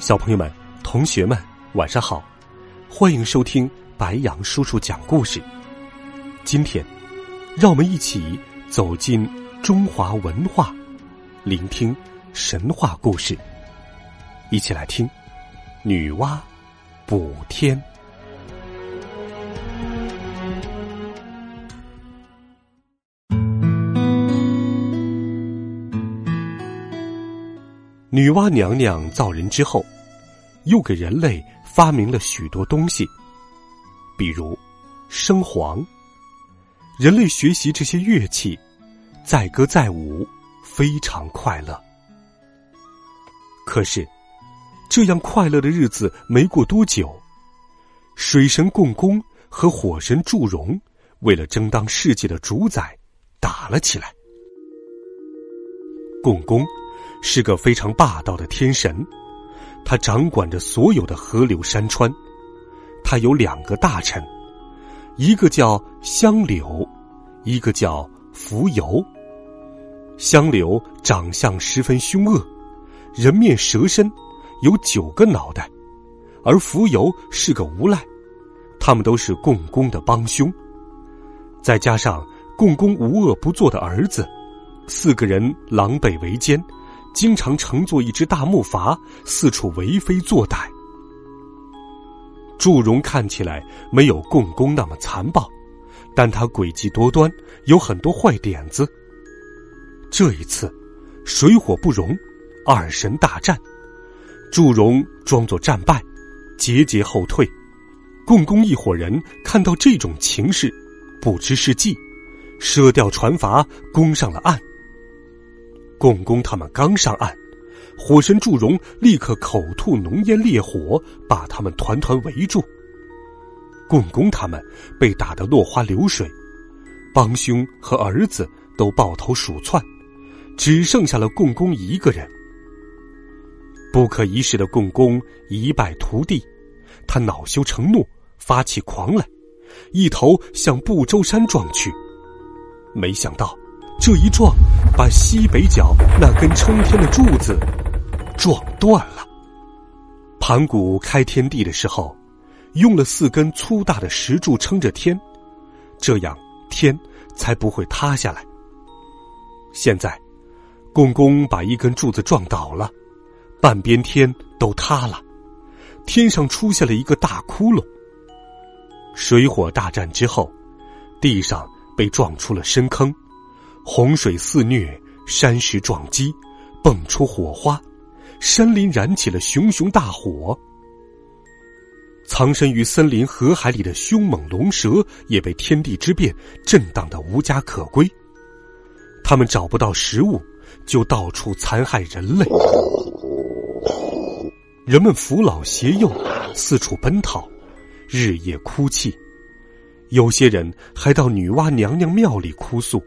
小朋友们、同学们，晚上好！欢迎收听白杨叔叔讲故事。今天，让我们一起走进中华文化，聆听神话故事。一起来听《女娲补天》。女娲娘娘造人之后，又给人类发明了许多东西，比如笙簧。人类学习这些乐器，载歌载舞，非常快乐。可是，这样快乐的日子没过多久，水神共工和火神祝融为了争当世界的主宰，打了起来。共工。是个非常霸道的天神，他掌管着所有的河流山川。他有两个大臣，一个叫香柳，一个叫蜉蝣。香柳长相十分凶恶，人面蛇身，有九个脑袋；而蜉蝣是个无赖。他们都是共工的帮凶，再加上共工无恶不作的儿子，四个人狼狈为奸。经常乘坐一只大木筏，四处为非作歹。祝融看起来没有共工那么残暴，但他诡计多端，有很多坏点子。这一次，水火不容，二神大战，祝融装作战败，节节后退。共工一伙人看到这种情势，不知是计，舍掉船筏，攻上了岸。共工他们刚上岸，火神祝融立刻口吐浓烟烈火，把他们团团围住。共工他们被打得落花流水，帮凶和儿子都抱头鼠窜，只剩下了共工一个人。不可一世的共工一败涂地，他恼羞成怒，发起狂来，一头向不周山撞去。没想到。这一撞，把西北角那根撑天的柱子撞断了。盘古开天地的时候，用了四根粗大的石柱撑着天，这样天才不会塌下来。现在，共工把一根柱子撞倒了，半边天都塌了，天上出现了一个大窟窿。水火大战之后，地上被撞出了深坑。洪水肆虐，山石撞击，迸出火花，山林燃起了熊熊大火。藏身于森林河海里的凶猛龙蛇也被天地之变震荡的无家可归。他们找不到食物，就到处残害人类。人们扶老携幼，四处奔逃，日夜哭泣。有些人还到女娲娘娘庙里哭诉。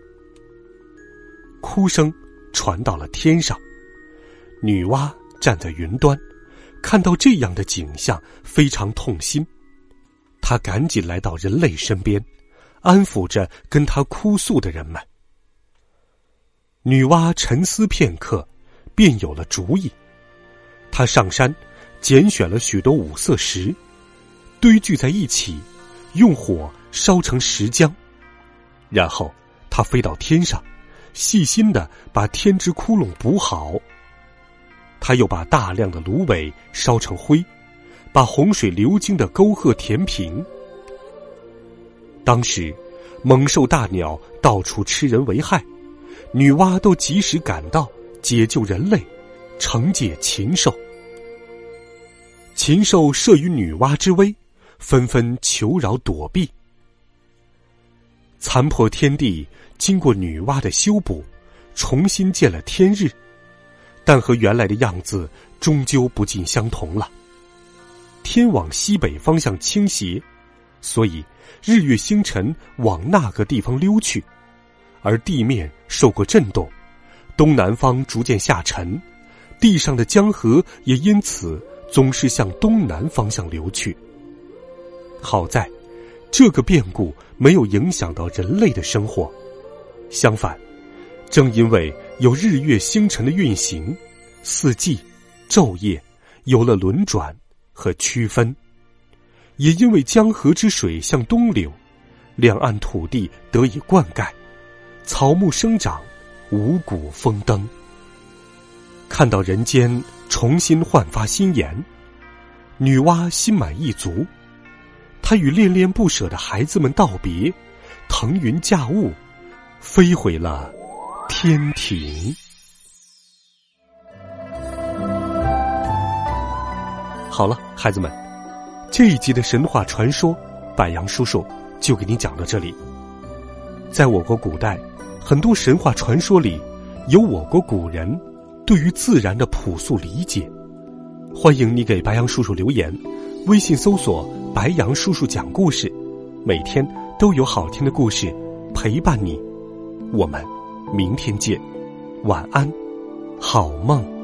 哭声传到了天上，女娲站在云端，看到这样的景象，非常痛心。她赶紧来到人类身边，安抚着跟她哭诉的人们。女娲沉思片刻，便有了主意。她上山，拣选了许多五色石，堆聚在一起，用火烧成石浆，然后她飞到天上。细心的把天之窟窿补好。他又把大量的芦苇烧成灰，把洪水流经的沟壑填平。当时，猛兽大鸟到处吃人为害，女娲都及时赶到解救人类，惩戒禽兽。禽兽慑于女娲之威，纷纷求饶躲避。残破天地。经过女娲的修补，重新见了天日，但和原来的样子终究不尽相同了。天往西北方向倾斜，所以日月星辰往那个地方溜去，而地面受过震动，东南方逐渐下沉，地上的江河也因此总是向东南方向流去。好在，这个变故没有影响到人类的生活，相反，正因为有日月星辰的运行，四季、昼夜有了轮转。和区分，也因为江河之水向东流，两岸土地得以灌溉，草木生长，五谷丰登。看到人间重新焕发新颜，女娲心满意足，他与恋恋不舍的孩子们道别，腾云驾雾，飞回了天庭。好了，孩子们，这一集的神话传说，白杨叔叔就给你讲到这里。在我国古代，很多神话传说里，有我国古人对于自然的朴素理解。欢迎你给白杨叔叔留言，微信搜索“白杨叔叔讲故事”，每天都有好听的故事陪伴你。我们明天见，晚安，好梦。